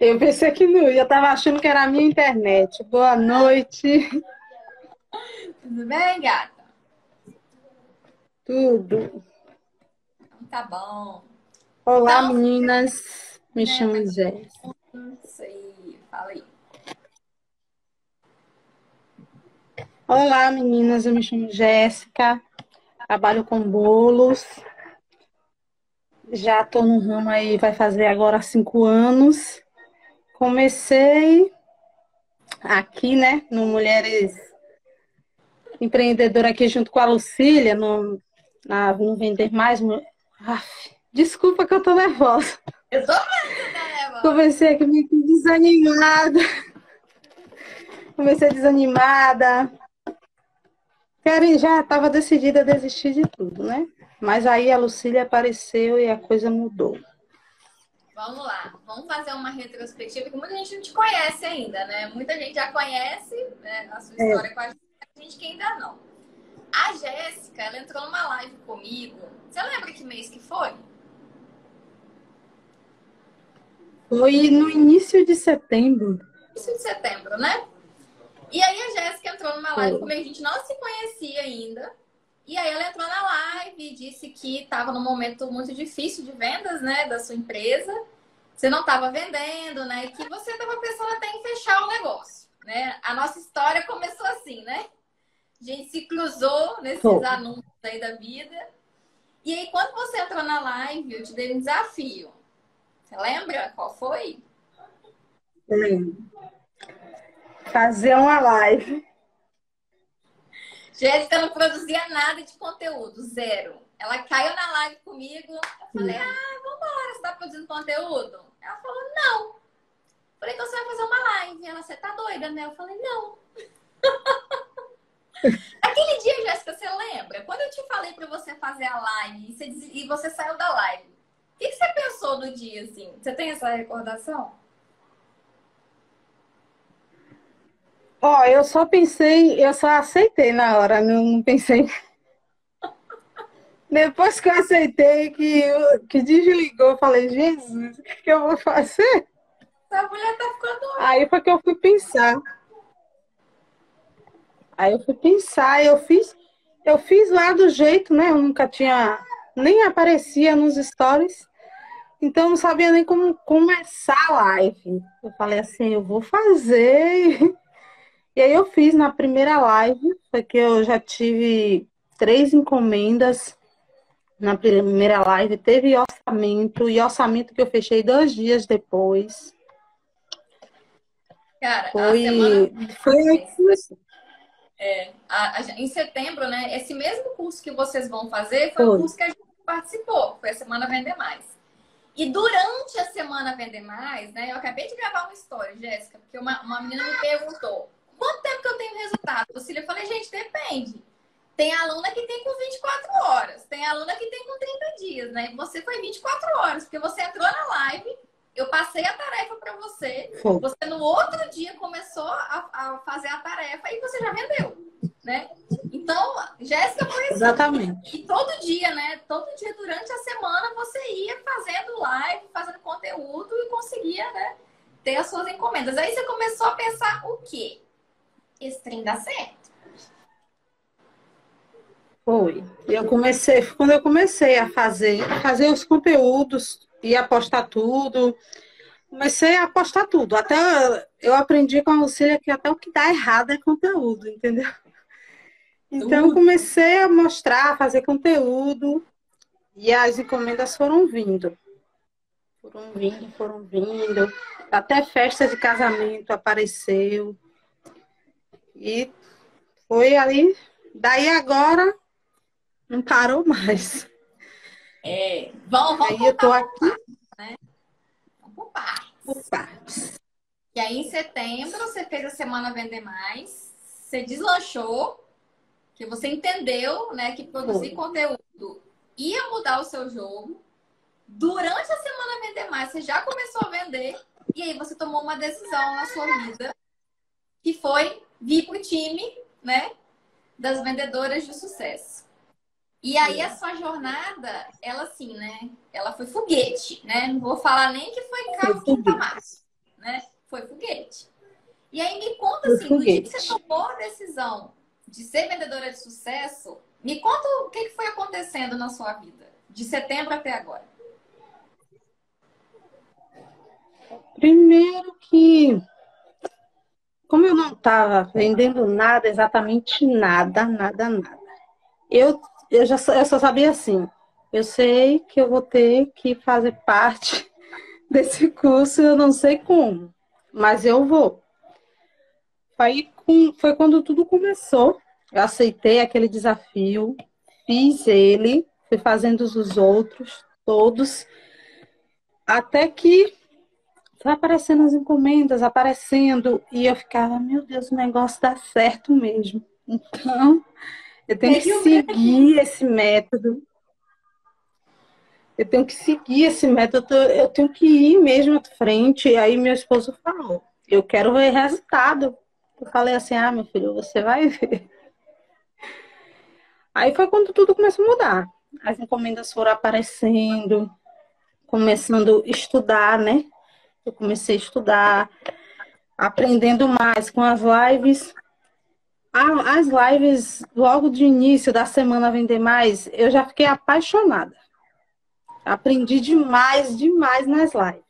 Eu pensei que não, eu tava achando que era a minha internet. Boa noite. Tudo bem, gata? Tudo. Tá bom. Olá, Então, meninas. Me né, chamo. Isso aí, fala aí. Olá, meninas. Eu me chamo Jéssica. Trabalho com bolos. Já tô no ramo aí, vai fazer agora cinco anos. Comecei aqui, né, no Mulheres Empreendedora aqui junto com a Lucília, no, na, no Vender Mais. Aff, desculpa que eu tô nervosa. Eu tô mano? Comecei aqui meio desanimada. Comecei desanimada. Quero, já estava decidida a desistir de tudo, né? Mas aí a Lucília apareceu e a coisa mudou. Vamos lá, vamos fazer uma retrospectiva que muita gente não te conhece ainda, né? Muita gente já conhece né, a sua É. história com a gente, a gente que ainda não. A Jéssica, ela entrou numa live comigo. Você lembra que mês que foi? Foi no início de setembro. Início de setembro, né? E aí a Jéssica entrou numa live Foi. comigo, a gente não se conhecia ainda. E aí ela entrou na live e disse que estava num momento muito difícil de vendas, né, da sua empresa. Você não estava vendendo, né, e que você estava pensando até em fechar o negócio, né? A nossa história começou assim, né? A gente se cruzou nesses Foi. anúncios aí da vida. E aí quando você entrou na live, eu te dei um desafio. Você lembra qual foi? Lembro. Fazer uma live. Jéssica não produzia nada de conteúdo, zero. Ela caiu na live comigo. Eu falei, ah, vambora, você tá produzindo conteúdo? Ela falou, não. Eu falei, então você vai fazer uma live. Ela, você tá doida, né? Eu falei, não. Aquele dia, Jéssica, você lembra? Quando eu te falei pra você fazer a live e você, e você saiu da live, o que, que você pensou no dia, assim? Você tem essa recordação? Ó, eu só pensei, eu só aceitei na hora, não, não pensei. Depois que eu aceitei, que, eu- que desligou, eu falei, Jesus, o que que eu vou fazer? Essa mulher tá ficando. Aí foi que eu fui pensar. Aí eu fui pensar, eu fiz, eu fiz lá do jeito, né? Eu nunca tinha, nem aparecia nos stories, então eu não sabia nem como começar a live. Eu falei assim, eu vou fazer. E aí eu fiz na primeira live, foi que eu já tive três encomendas na primeira live, teve orçamento, e orçamento que eu fechei dois dias depois. Cara, Foi, semana foi. É, a- a- em setembro, né? Esse mesmo curso que vocês vão fazer foi o Foi. curso que a gente participou, foi a Semana Vender Mais. E durante a Semana Vender Mais, né? Eu acabei de gravar uma história, Jéssica, porque uma, uma menina me perguntou quanto tempo que eu tenho resultado? Lucília, eu falei, gente, depende. Tem aluna que tem com 24 horas, tem aluna que tem com 30 dias, né? Você foi 24 horas, porque você entrou na live, eu passei a tarefa para você, Foi. você no outro dia começou a, a fazer a tarefa e você já vendeu, né? Então, Jéssica foi assim. Exatamente. E todo dia, né? Todo dia durante a semana você ia fazendo live, fazendo conteúdo e conseguia, né? Ter as suas encomendas. Aí você começou a pensar o quê? Esse trem dá certo. Foi. Eu comecei, quando eu comecei a fazer, fazer os conteúdos e a postar tudo, comecei a postar tudo. Até eu aprendi com a Lucília que até o que dá errado é conteúdo, entendeu? Então comecei a mostrar, a fazer conteúdo e as encomendas foram vindo. Foram vindo, foram vindo. Até festa de casamento apareceu. E foi aí. Daí agora não parou mais. É. Vamos, vamos Aí eu tô aqui vamos por partes. por partes. E aí, em setembro, você fez a Semana Vender Mais, você deslanchou, que você entendeu, né, que produzir Foi. conteúdo ia mudar o seu jogo. Durante a Semana Vender Mais, você já começou a vender, e aí você tomou uma decisão na sua vida, que foi vir pro time, né, das vendedoras de sucesso. E aí a sua jornada, ela assim, né, ela foi foguete, né? Não vou falar nem que foi carro quinta marcha. né? Foi foguete. E aí me conta assim, no dia que você tomou a decisão de ser vendedora de sucesso, me conta o que foi acontecendo na sua vida, de setembro até agora. Primeiro que, como eu não estava vendendo nada, exatamente nada, nada, nada, eu, eu, já, eu só sabia assim, eu sei que eu vou ter que fazer parte desse curso, eu não sei como, mas eu vou. Aí foi quando tudo começou. Eu aceitei aquele desafio, fiz ele, fui fazendo os outros, todos, até que foi aparecendo as encomendas, aparecendo, e eu ficava, meu Deus, o negócio dá certo mesmo. Então, eu tenho que seguir esse método. Eu tenho que seguir esse método, eu tenho que ir mesmo à frente. E aí meu esposo falou, eu quero ver resultado. Eu falei assim, ah, meu filho, você vai ver. Aí foi quando tudo começou a mudar. As encomendas foram aparecendo, começando a estudar, né? Eu comecei a estudar, aprendendo mais com as lives. As lives, logo de início da semana Vender Mais, eu já fiquei apaixonada. Aprendi demais, demais nas lives.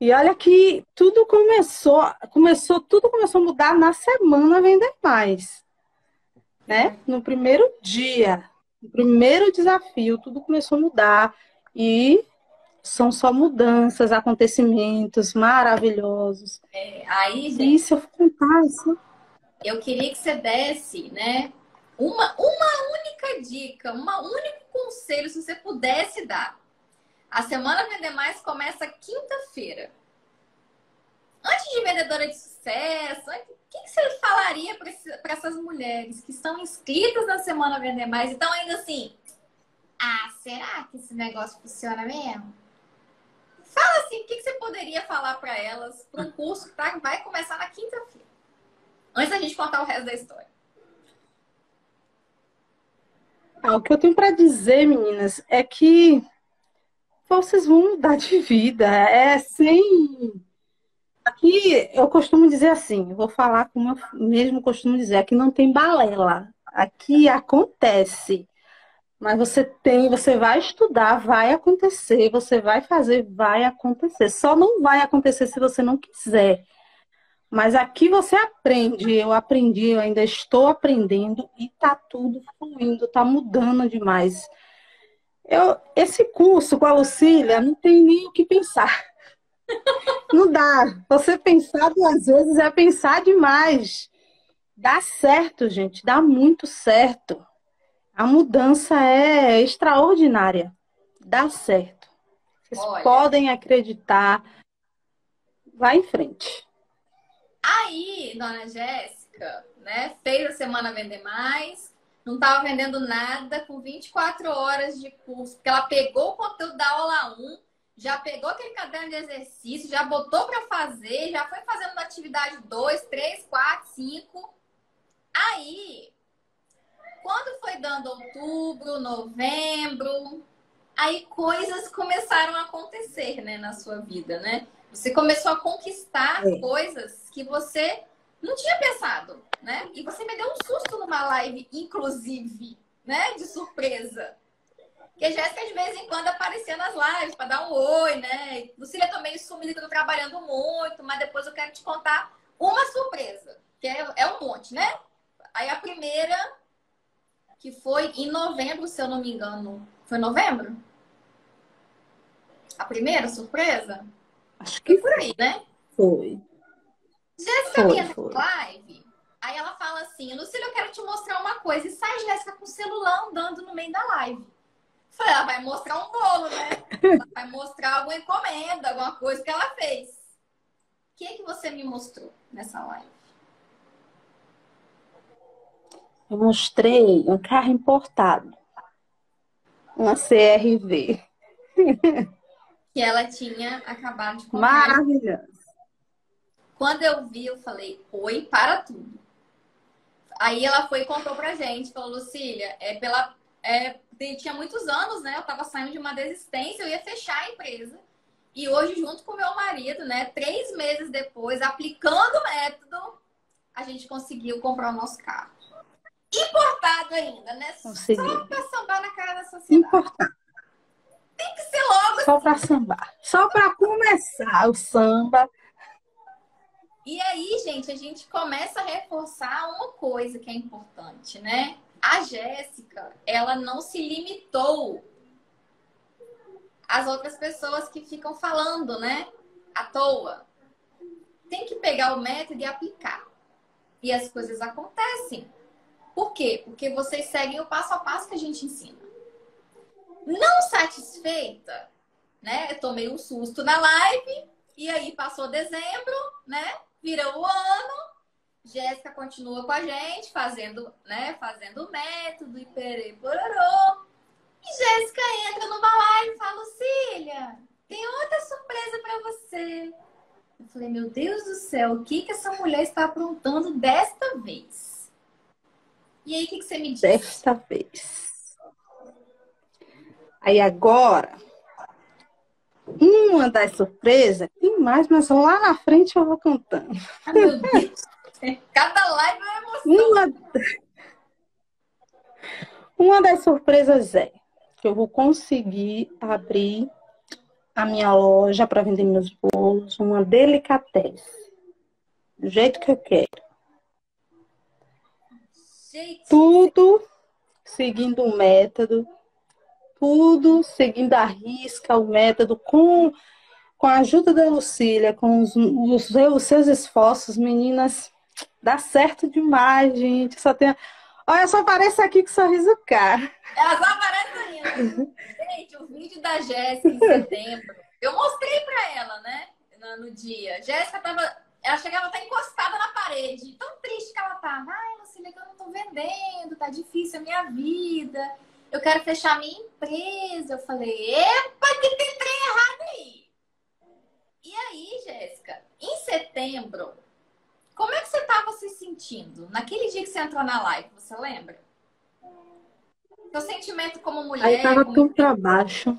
E olha que tudo começou, começou, tudo começou a mudar na semana Vender Mais. Né? No primeiro dia, no primeiro desafio, tudo começou a mudar e são só mudanças, acontecimentos maravilhosos. É, aí, gente, isso eu contar isso. Eu queria que você desse, né, uma, uma única dica, um único conselho, se você pudesse dar a semana Vender Mais começa quinta-feira. Antes de vendedora de sucesso, o que, você falaria para essas mulheres que estão inscritas na Semana Vender Mais e estão ainda assim? Ah, será que esse negócio funciona mesmo? Fala assim, o que, você poderia falar para elas para um curso que tá, vai começar na quinta-feira? Antes da gente contar o resto da história. Ah, o que eu tenho para dizer, meninas, é que vocês vão mudar de vida. É sem. Aqui eu costumo dizer assim, vou falar como eu mesmo costumo dizer, aqui não tem balela. Aqui acontece. Mas você tem, você vai estudar, vai acontecer, você vai fazer, vai acontecer. Só não vai acontecer se você não quiser. Mas aqui você aprende, eu aprendi, eu ainda estou aprendendo e tá tudo fluindo, tá mudando demais. Eu, esse curso com a Lucília não tem nem o que pensar. Não dá. Você pensar duas vezes é pensar demais. Dá certo, gente. Dá muito certo. A mudança é extraordinária. Dá certo. Vocês Olha. podem acreditar. Vai em frente. Aí, dona Jéssica, né, fez a semana vender mais, não estava vendendo nada com 24 horas de curso, porque ela pegou o conteúdo da aula 1, já pegou aquele caderno de exercício, já botou para fazer, já foi fazendo da atividade 2, 3, 4, 5. Aí, quando foi dando outubro, novembro, aí coisas começaram a acontecer, né, na sua vida, né? Você começou a conquistar é. coisas que você não tinha pensado, né? E você me deu um susto numa live, inclusive, né? De surpresa. Que a Jéssica, de vez em quando, aparecia nas lives para dar um oi, né? Lucília, meio sumida, tô trabalhando muito, mas depois eu quero te contar uma surpresa, que é, é um monte, né? Aí a primeira, que foi em novembro, se eu não me engano. Foi novembro? A primeira surpresa? Acho que foi por aí, né? Foi. Jéssica minha live, aí ela fala assim, Lucília, eu quero te mostrar uma coisa. E sai Jéssica com o celular andando no meio da live. falei, ela vai mostrar um bolo, né? Ela vai mostrar alguma encomenda, alguma coisa que ela fez. O que, é que você me mostrou nessa live? Eu mostrei um carro importado. Uma CRV. Que ela tinha acabado de comprar. Maravilhoso. Quando eu vi, eu falei, oi, para tudo. Aí ela foi e contou pra gente, falou, Lucília, é pela. É, tinha muitos anos, né? Eu tava saindo de uma desistência, eu ia fechar a empresa. E hoje, junto com meu marido, né, três meses depois, aplicando o método, a gente conseguiu comprar o nosso carro. Importado ainda, né? Consegui. Só pra sambar na cara da sociedade. Importado. Tem que ser logo. Só assim. pra sambar. Só pra começar o samba. E aí, gente, a gente começa a reforçar uma coisa que é importante, né? A Jéssica, ela não se limitou às outras pessoas que ficam falando, né? À toa. Tem que pegar o método e aplicar. E as coisas acontecem. Por quê? Porque vocês seguem o passo a passo que a gente ensina. Não satisfeita, né? Eu tomei um susto na live e aí passou dezembro, né? Virou o ano. Jéssica continua com a gente, fazendo, né? Fazendo o método e perê pororô. E Jéssica entra numa live e fala, Lucília, tem outra surpresa para você. Eu falei, meu Deus do céu, o que, que essa mulher está aprontando desta vez? E aí, o que, que você me disse? Desta vez. Aí agora, uma das surpresas, tem mais, mas lá na frente eu vou contando. Ah, meu Deus. Cada live é uma emoção. Uma, uma das surpresas é que eu vou conseguir abrir a minha loja para vender meus bolos, uma delicatesse. Do jeito que eu quero. Tudo seguindo o método, tudo seguindo a risca, o método, com, com a ajuda da Lucília, com os, os, os seus esforços, meninas, dá certo demais, gente. Só tem. Olha, só aparece aqui com sorriso cara. Ela só aparece ainda. Gente, o vídeo da Jéssica em setembro, eu mostrei pra ela, né? No, no dia. Jéssica tava. Ela chegava até encostada na parede. Tão triste que ela tava. Ai, Lucília, que eu não tô vendendo, tá difícil a minha vida. Eu quero fechar a minha empresa. Eu falei, epa, que tem trem errado aí. E aí, Jéssica, em setembro, como é que você estava se sentindo naquele dia que você entrou na live? Você lembra? Seu sentimento como mulher. Aí tava tão para baixo.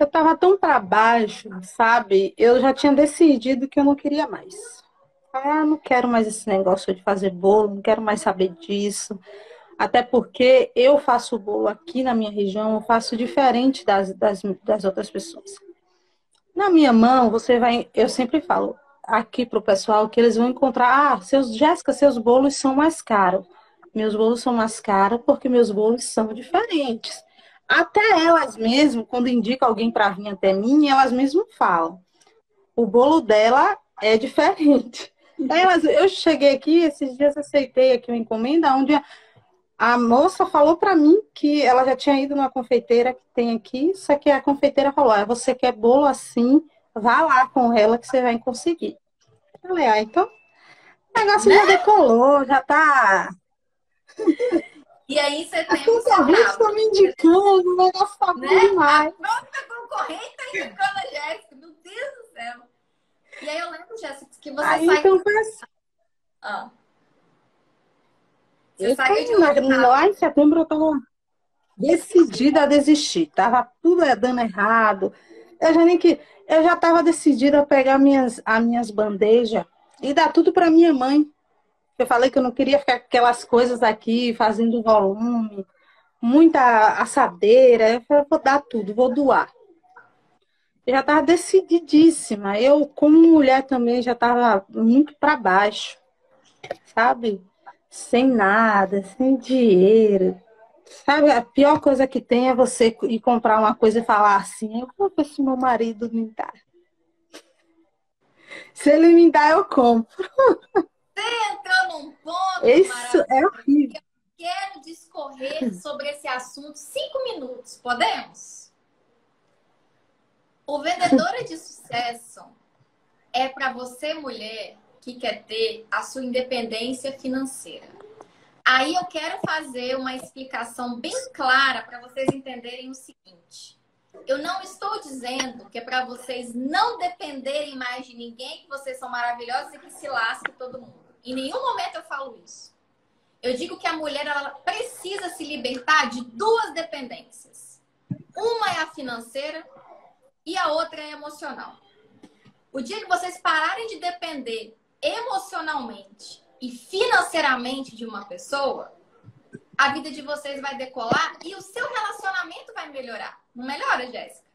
Eu tava tão para baixo, sabe? Eu já tinha decidido que eu não queria mais. Ah, não quero mais esse negócio de fazer bolo, não quero mais saber disso. Até porque eu faço bolo aqui na minha região, eu faço diferente das, das, das outras pessoas. Na minha mão, você vai. Eu sempre falo aqui pro pessoal que eles vão encontrar. Ah, seus, Jéssica, seus bolos são mais caros. Meus bolos são mais caros porque meus bolos são diferentes. Até elas mesmo, quando indicam alguém para vir até mim, elas mesmo falam. O bolo dela é diferente. Elas, eu cheguei aqui, esses dias aceitei aqui uma encomenda, onde a, a moça falou para mim que ela já tinha ido numa confeiteira que tem aqui, só que a confeiteira falou: ah, você quer bolo assim, vá lá com ela que você vai conseguir. Eu falei, ah, então o negócio né? já decolou, já tá e aí você tem. A concorrente está me indicando, o negócio tá né? demais. A própria concorrente está indicando a Jéssica. Meu Deus do céu. E aí eu lembro, Jéssica, que você aí, saiu. Então foi assim. Ah. Você eu saiu de lá, lá em setembro eu tava decidida a desistir. Tava tudo dando errado. Eu já nem que. Eu já tava decidida a pegar minhas, as minhas bandejas e dar tudo para minha mãe eu falei que eu não queria ficar aquelas coisas aqui fazendo volume, muita assadeira. Eu falei, vou dar tudo, vou doar. Eu já estava decididíssima. Eu, como mulher, também já estava muito para baixo, sabe? Sem nada, sem dinheiro. Sabe, a pior coisa que tem é você ir comprar uma coisa e falar assim: eu vou ver se meu marido me dá. Se ele me dá, eu compro. Você entrou num ponto. Isso é horrível. Eu quero discorrer sobre esse assunto cinco minutos. Podemos? O Vendedora de Sucesso é para você, mulher, que quer ter a sua independência financeira. Aí eu quero fazer uma explicação bem clara para vocês entenderem o seguinte. Eu não estou dizendo que é para vocês não dependerem mais de ninguém, que vocês são maravilhosos e que se lasque todo mundo. Em nenhum momento eu falo isso. Eu digo que a mulher ela precisa se libertar de duas dependências. Uma é a financeira e a outra é a emocional. O dia que vocês pararem de depender emocionalmente e financeiramente de uma pessoa, a vida de vocês vai decolar e o seu relacionamento vai melhorar. Não melhora, Jéssica?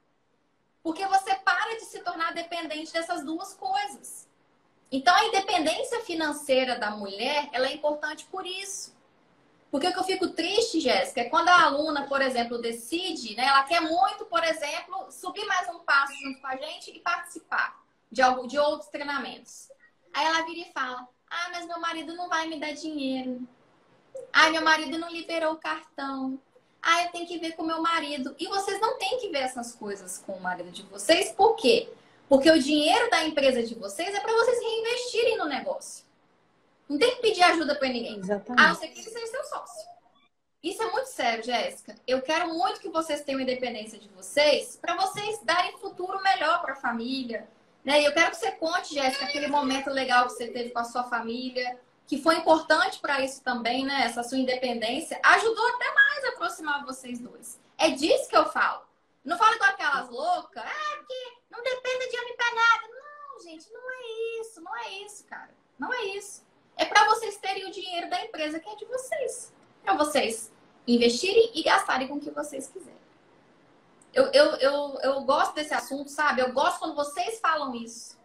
Porque você para de se tornar dependente dessas duas coisas. Então, a independência financeira da mulher, ela é importante por isso. Porque o que eu fico triste, Jéssica, é quando a aluna, por exemplo, decide, né? Ela quer muito, por exemplo, subir mais um passo junto com a gente e participar de, algo, de outros treinamentos. Aí ela vira e fala: Ah, mas meu marido não vai me dar dinheiro. Ah, meu marido não liberou o cartão. Ah, eu tenho que ver com meu marido. E vocês não têm que ver essas coisas com o marido de vocês, por quê? Porque o dinheiro da empresa de vocês é para vocês reinvestirem no negócio. Não tem que pedir ajuda para ninguém. Exatamente. A não ser que ele seja seu sócio. Isso é muito sério, Jéssica. Eu quero muito que vocês tenham independência de vocês para vocês darem futuro melhor para a família, né? E eu quero que você conte, Jéssica, aquele momento legal que você teve com a sua família, que foi importante para isso também, né? Essa sua independência ajudou até mais a aproximar vocês dois. É disso que eu falo. Não falo com aquelas loucas, ah, que não depende de homem para nada. Não, gente, não é isso, não é isso, cara. Não é isso. É para vocês terem o dinheiro da empresa que é de vocês. Para vocês investirem e gastarem com o que vocês quiserem. Eu, eu, eu, eu gosto desse assunto, sabe? Eu gosto quando vocês falam isso.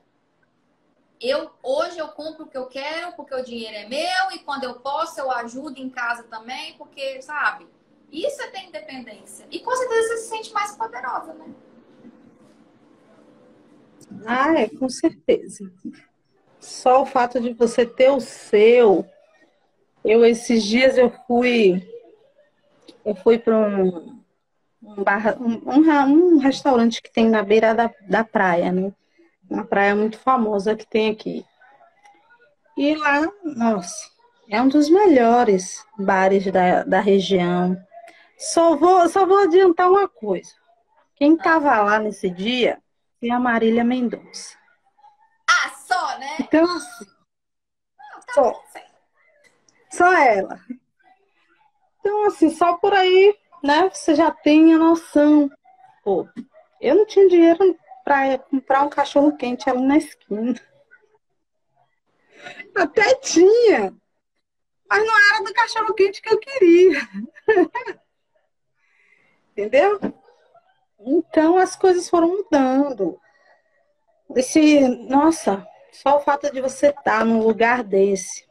Eu hoje eu compro o que eu quero porque o dinheiro é meu e quando eu posso eu ajudo em casa também porque, sabe? Isso é ter independência. E com certeza você se sente mais poderosa, né? Ah, é, com certeza. Só o fato de você ter o seu. Eu esses dias eu fui eu fui para um um, um, um, restaurante que tem na beira da, da praia, né? Uma praia muito famosa que tem aqui. E lá, nossa, é um dos melhores bares da, da região. Só vou, só vou adiantar uma coisa. Quem estava lá nesse dia foi a Marília Mendonça. Ah, só, né? Então, assim, Não, tá só, só ela. Então, assim, só por aí né, você já tem a noção. Pô, eu não tinha dinheiro para comprar um cachorro quente ali na esquina. Até tinha, mas não era do cachorro quente que eu queria. Entendeu? Então as coisas foram mudando. Esse, nossa, só o fato de você estar num lugar desse.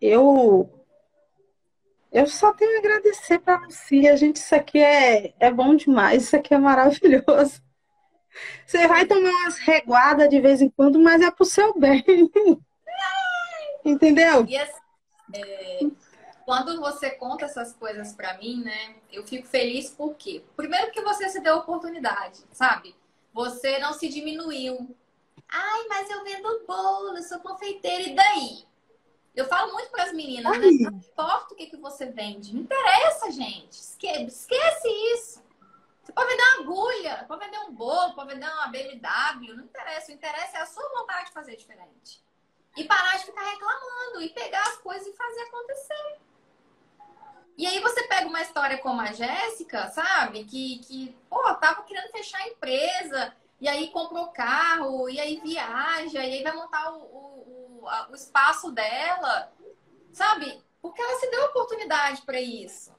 Eu eu só tenho a agradecer para você. A gente, isso aqui é, é bom demais, isso aqui é maravilhoso. Você vai tomar umas reguadas de vez em quando, mas é pro seu bem. Entendeu? E assim, é, quando você conta essas coisas para mim, né? Eu fico feliz porque, primeiro, que você se deu oportunidade, sabe? Você não se diminuiu. Ai, mas eu vendo bolo, eu sou confeiteira, e daí? Eu falo muito para as meninas, né? Não importa o que, que você vende. Não interessa, gente. Esquece isso. Você pode vender uma agulha, pode vender um bolo, pode vender uma BMW. Não interessa. O interesse é a sua vontade de fazer diferente. E parar de ficar reclamando. E pegar as coisas e fazer acontecer. E aí você pega uma história como a Jéssica, sabe? Que, que pô, tava querendo fechar a empresa. E aí comprou carro. E aí viaja. E aí vai montar o, o o espaço dela, sabe? Porque ela se deu oportunidade para isso.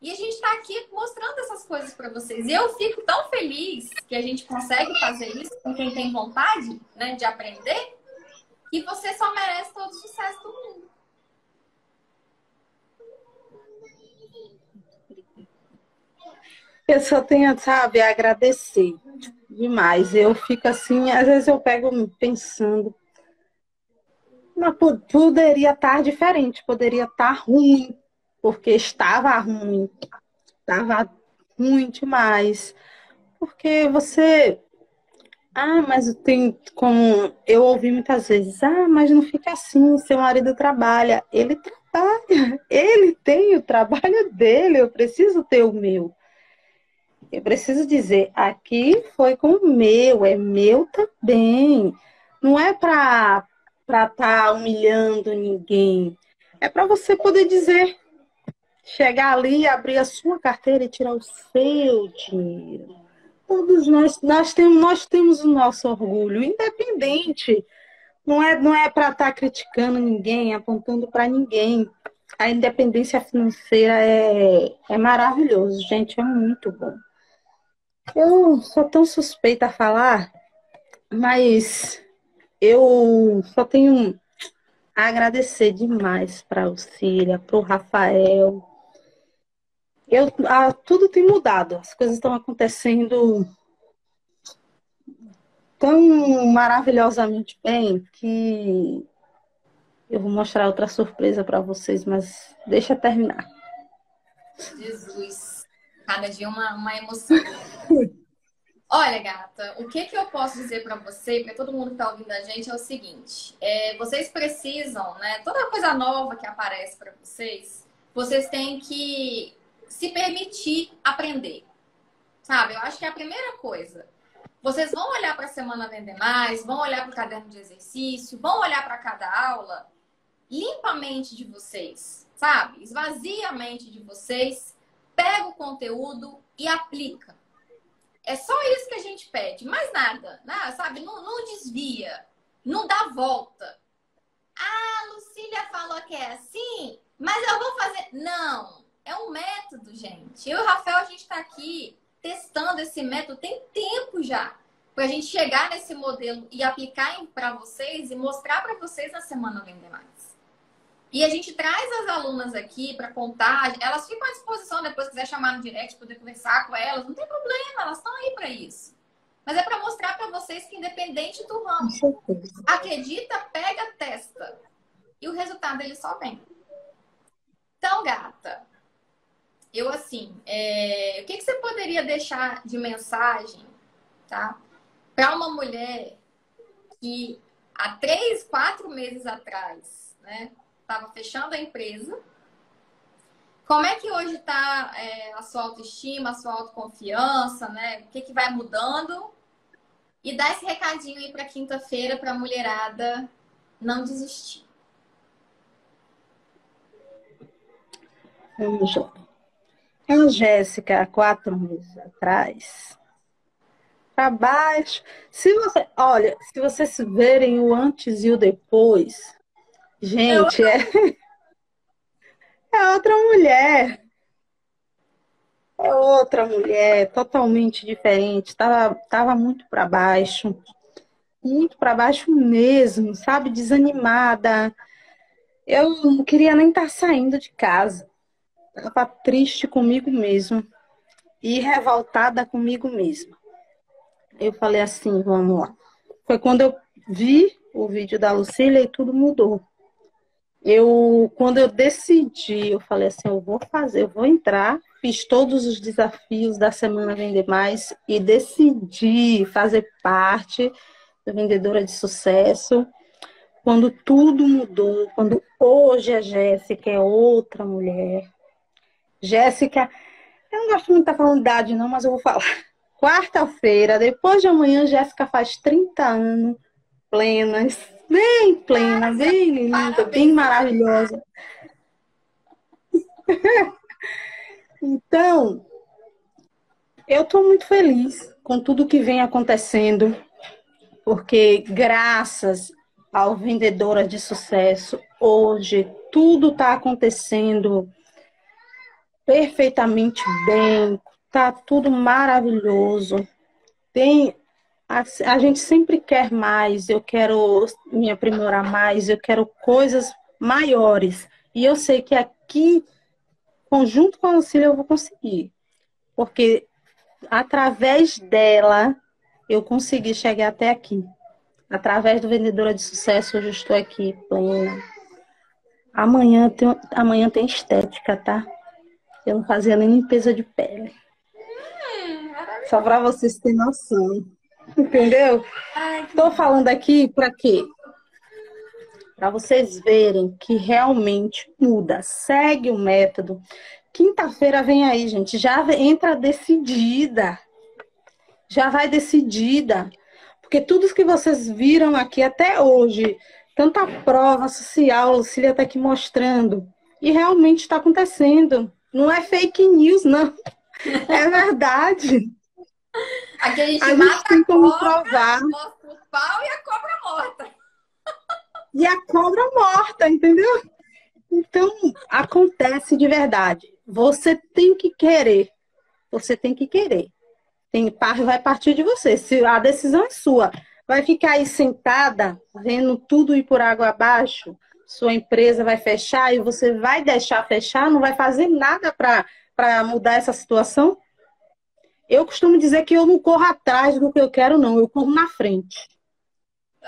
E a gente está aqui mostrando essas coisas para vocês. E eu fico tão feliz que a gente consegue fazer isso com quem tem vontade né, de aprender, que você só merece todo o sucesso do mundo. Eu só tenho, sabe, a agradecer demais. Eu fico assim, às vezes eu pego pensando, mas poderia estar diferente, poderia estar ruim, porque estava ruim, estava ruim demais. Porque você. Ah, mas tem como. Eu ouvi muitas vezes, ah, mas não fica assim, seu marido trabalha. Ele trabalha, ele tem o trabalho dele, eu preciso ter o meu. Eu preciso dizer, aqui foi com o meu, é meu também. Não é para estar tá humilhando ninguém. É para você poder dizer: chegar ali, abrir a sua carteira e tirar o seu dinheiro. Todos nós, nós temos, nós temos o nosso orgulho, independente. Não é, não é para estar tá criticando ninguém, apontando para ninguém. A independência financeira é, é maravilhoso, gente, é muito bom. Eu sou tão suspeita a falar, mas eu só tenho a agradecer demais para a Cília, para o Rafael. Eu, ah, tudo tem mudado, as coisas estão acontecendo tão maravilhosamente bem que eu vou mostrar outra surpresa para vocês, mas deixa terminar. Jesus, cada dia uma, uma emoção. Olha, gata, o que, que eu posso dizer para você, para todo mundo que está ouvindo a gente, é o seguinte: é, vocês precisam, né? Toda coisa nova que aparece para vocês, vocês têm que se permitir aprender. Sabe? Eu acho que é a primeira coisa. Vocês vão olhar para a semana Vender Mais, vão olhar para o caderno de exercício, vão olhar para cada aula, limpa a mente de vocês, sabe? Esvazia a mente de vocês, pega o conteúdo e aplica. É só isso que a gente pede, mais nada, né? sabe? Não, não desvia, não dá volta. Ah, Lucília falou que é assim, mas eu vou fazer. Não, é um método, gente. Eu e o Rafael, a gente está aqui testando esse método tem tempo já. Para a gente chegar nesse modelo e aplicar para vocês e mostrar para vocês na Semana Vender Mais. E a gente traz as alunas aqui para contar, elas ficam à disposição depois, quiser chamar no direct, poder conversar com elas, não tem problema, elas estão aí para isso. Mas é para mostrar para vocês que independente do ramo, acredita, pega, testa. E o resultado ele só vem. Então, gata, eu assim, é... o que, que você poderia deixar de mensagem, tá? Para uma mulher que há três, quatro meses atrás, né? Estava fechando a empresa. Como é que hoje está é, a sua autoestima, a sua autoconfiança, né? O que, que vai mudando? E dá esse recadinho aí para quinta-feira para a mulherada não desistir. Vamos lá. A Jéssica, há quatro meses atrás, para baixo. Se você, olha, se vocês verem o antes e o depois, Gente, é, é outra mulher. É outra mulher, totalmente diferente. Tava, tava muito para baixo. Muito para baixo mesmo, sabe? Desanimada. Eu não queria nem estar tá saindo de casa. Tava triste comigo mesmo. E revoltada comigo mesma. Eu falei assim, vamos lá. Foi quando eu vi o vídeo da Lucília e tudo mudou eu quando eu decidi, eu falei assim, eu vou fazer, eu vou entrar, fiz todos os desafios da semana Vender Mais e decidi fazer parte da vendedora de sucesso. Quando tudo mudou, quando hoje a Jéssica é outra mulher. Jéssica, eu não gosto muito de estar falando idade não, mas eu vou falar. Quarta-feira, depois de amanhã, Jéssica faz 30 anos plenas bem plena, bem linda, bem maravilhosa. então, eu estou muito feliz com tudo que vem acontecendo, porque graças ao Vendedora de Sucesso, hoje tudo está acontecendo perfeitamente bem, tá tudo maravilhoso. Tem a, a gente sempre quer mais, eu quero me aprimorar mais, eu quero coisas maiores. E eu sei que aqui, conjunto com a Lucília, eu vou conseguir. Porque através dela, eu consegui chegar até aqui. Através do Vendedora de Sucesso, hoje eu estou aqui plena. Amanhã tem, amanhã tem estética, tá? Eu não fazia nem limpeza de pele. Hum, Só para vocês terem noção. Entendeu? Estou falando aqui para quê? Para vocês verem que realmente muda. Segue o método. Quinta-feira vem aí, gente. Já entra decidida. Já vai decidida. Porque tudo que vocês viram aqui até hoje, tanta prova social, Lucília está aqui mostrando. E realmente está acontecendo. Não é fake news, não. É verdade. Aqui a gente, a gente tem como cobra, provar. Mostra o pau e a cobra morta. E a cobra morta, entendeu? Então, acontece de verdade. Você tem que querer. Você tem que querer. Tem, vai partir de você. Se a decisão é sua. Vai ficar aí sentada, vendo tudo ir por água abaixo, sua empresa vai fechar e você vai deixar fechar, não vai fazer nada para mudar essa situação? Eu costumo dizer que eu não corro atrás do que eu quero, não. Eu corro na frente.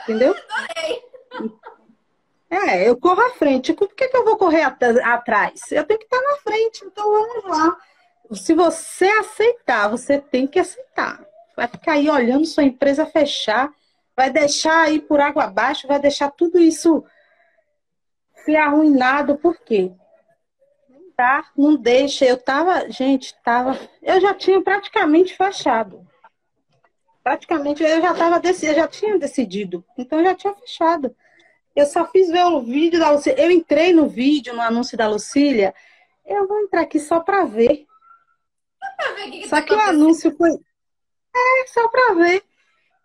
Entendeu? É, eu corro à frente. Por que, que eu vou correr at atrás? Eu tenho que estar na frente. Então vamos lá. Se você aceitar, você tem que aceitar. Vai ficar aí olhando sua empresa fechar, vai deixar aí por água abaixo, vai deixar tudo isso se arruinado. Por quê? Tá? Não deixa. Eu tava, gente, tava. Eu já tinha praticamente fechado. Praticamente eu já tava eu já tinha decidido. Então eu já tinha fechado. Eu só fiz ver o vídeo da Lucília. Eu entrei no vídeo, no anúncio da Lucília. Eu vou entrar aqui só para ver. que só que o anúncio foi. É, só para ver.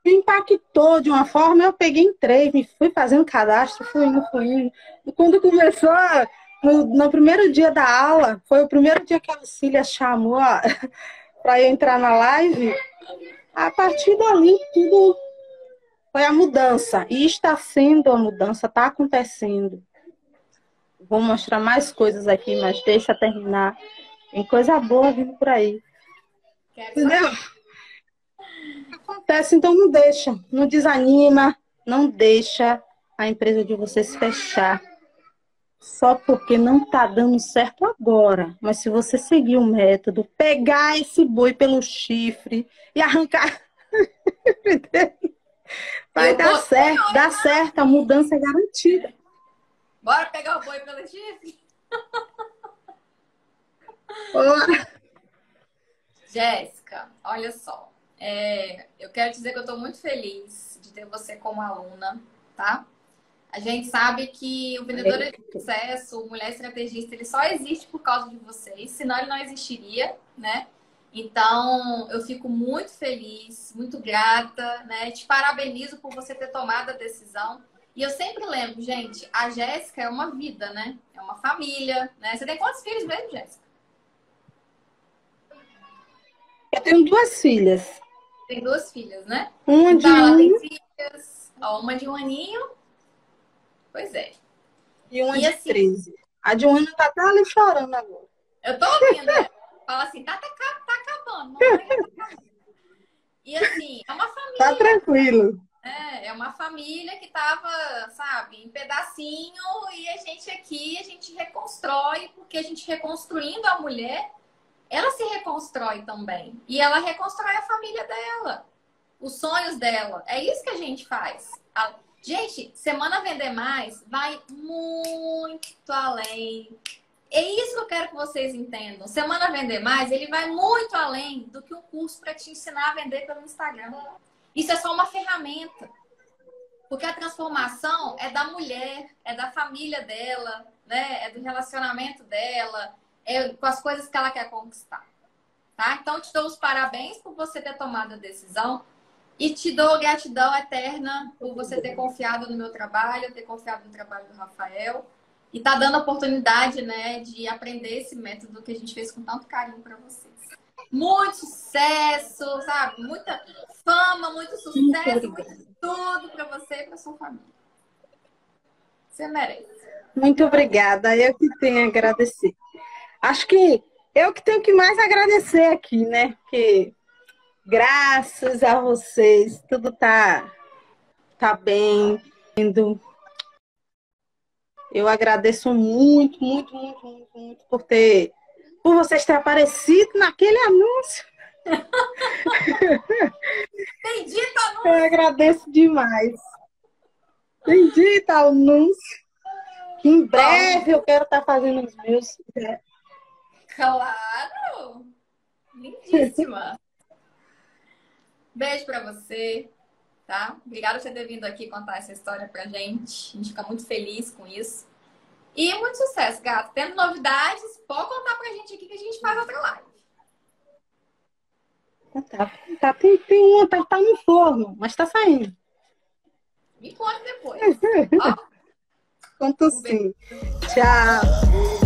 Me impactou de uma forma, eu peguei, entrei, me fui fazendo cadastro, fui indo, fui indo. E quando começou a no, no, primeiro dia da aula, foi o primeiro dia que a Lucília chamou para eu entrar na live. A partir dali, tudo foi a mudança. E está sendo a mudança, está acontecendo. Vou mostrar mais coisas aqui, mas deixa terminar. Tem coisa boa vindo por aí. Entendeu? Acontece, então não deixa. Não desanima, não deixa a empresa de vocês fechar só porque não está dando certo agora. Mas se você seguir o método, pegar esse boi pelo chifre e arrancar. Vai dar certo, dá certo, a mudança é garantida. Bora pegar o boi pelo chifre? Bora. Jéssica, olha só. É, eu quero dizer que eu estou muito feliz de ter você como aluna, tá? A gente sabe que o vendedor de sucesso, o mulher estrategista, ele só existe por causa de vocês, senão ele não existiria, né? Então, eu fico muito feliz, muito grata, né? Te parabenizo por você ter tomado a decisão. E eu sempre lembro, gente, a Jéssica é uma vida, né? É uma família, né? Você tem quantos filhos mesmo, Jéssica? Eu tenho duas filhas. Tem duas filhas, né? Uma de então, ela um... tem filhas, ó, uma de um aninho Pois é. E uma e de assim, 13. A de um ano tá até ali chorando agora. Eu tô ouvindo, né? Fala assim, tá, tá, tá acabando. Tá e assim, é uma família. Tá tranquilo. É, é uma família que tava, sabe, em pedacinho e a gente aqui, a gente reconstrói, porque a gente reconstruindo a mulher, ela se reconstrói também. E ela reconstrói a família dela, os sonhos dela. É isso que a gente faz. Gente, Semana Vender Mais vai muito além. É isso que eu quero que vocês entendam. Semana Vender Mais, ele vai muito além do que um curso para te ensinar a vender pelo Instagram. Isso é só uma ferramenta. Porque a transformação é da mulher, é da família dela, né? É do relacionamento dela, é com as coisas que ela quer conquistar. Tá? Então, te dou os parabéns por você ter tomado a decisão. E te dou gratidão eterna por você ter confiado no meu trabalho, ter confiado no trabalho do Rafael e tá dando a oportunidade, né, de aprender esse método que a gente fez com tanto carinho para vocês. Muito sucesso, sabe? Muita fama, muito sucesso, muito tudo para você e para sua família. Você merece. Muito obrigada. Eu que tenho a agradecer. Acho que eu que tenho que mais agradecer aqui, né? Que Graças a vocês, tudo tá, tá bem. Indo. Eu agradeço muito, muito, muito, muito, muito por ter, por vocês terem aparecido naquele anúncio. Bendito anúncio! Eu agradeço demais. Bendito anúncio. Que em breve eu quero estar tá fazendo os meus. Claro! Lindíssima! Beijo para você, tá? Obrigada por você ter vindo aqui contar essa história pra gente. A gente fica muito feliz com isso. E muito sucesso, gato. Tendo novidades, pode contar pra gente aqui que a gente faz outra live. Tá, tá, tá tem, tem uma, tá, tá no forno, mas tá saindo. Me conta depois. Ó. Conto um sim. Beijo. Tchau.